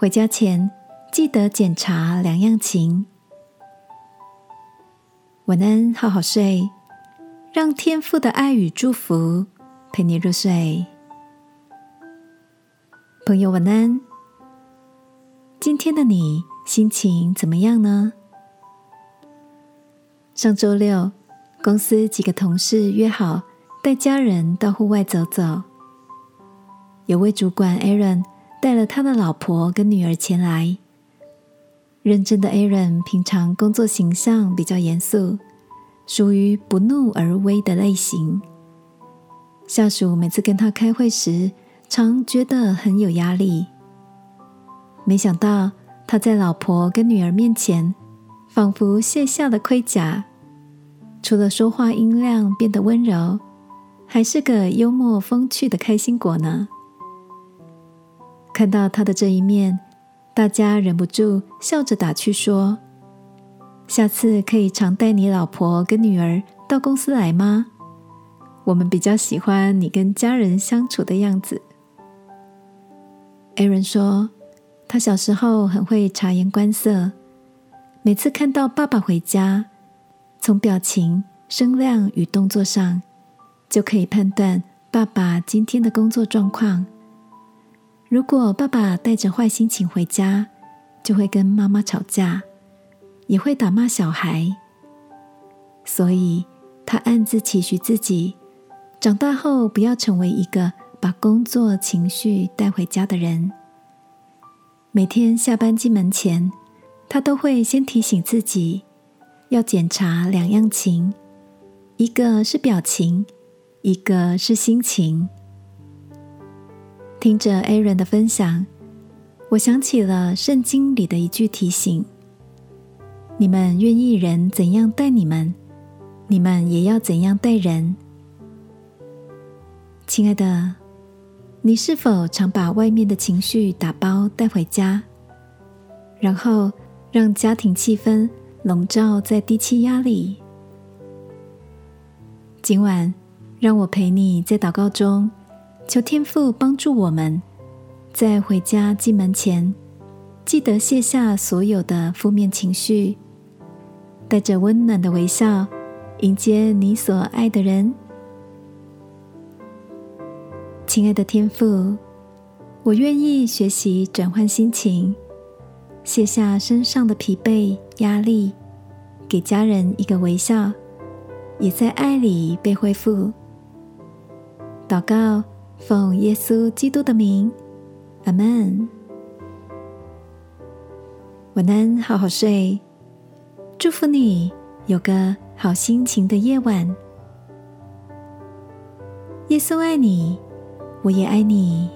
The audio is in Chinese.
回家前记得检查两样情。晚安，好好睡，让天父的爱与祝福陪你入睡。朋友，晚安。今天的你心情怎么样呢？上周六，公司几个同事约好带家人到户外走走。有位主管 Aaron 带了他的老婆跟女儿前来。认真的 Aaron 平常工作形象比较严肃，属于不怒而威的类型。下属每次跟他开会时，常觉得很有压力。没想到他在老婆跟女儿面前，仿佛卸下了盔甲。除了说话音量变得温柔，还是个幽默风趣的开心果呢。看到他的这一面，大家忍不住笑着打趣说：“下次可以常带你老婆跟女儿到公司来吗？我们比较喜欢你跟家人相处的样子。”Aaron 说：“他小时候很会察言观色，每次看到爸爸回家。”从表情、声量与动作上，就可以判断爸爸今天的工作状况。如果爸爸带着坏心情回家，就会跟妈妈吵架，也会打骂小孩。所以，他暗自期许自己，长大后不要成为一个把工作情绪带回家的人。每天下班进门前，他都会先提醒自己。要检查两样情，一个是表情，一个是心情。听着 Aaron 的分享，我想起了圣经里的一句提醒：你们愿意人怎样待你们，你们也要怎样待人。亲爱的，你是否常把外面的情绪打包带回家，然后让家庭气氛？笼罩在低气压里。今晚，让我陪你在祷告中，求天父帮助我们，在回家进门前，记得卸下所有的负面情绪，带着温暖的微笑迎接你所爱的人。亲爱的天父，我愿意学习转换心情。卸下身上的疲惫、压力，给家人一个微笑，也在爱里被恢复。祷告，奉耶稣基督的名，阿门。晚安，好好睡。祝福你有个好心情的夜晚。耶稣爱你，我也爱你。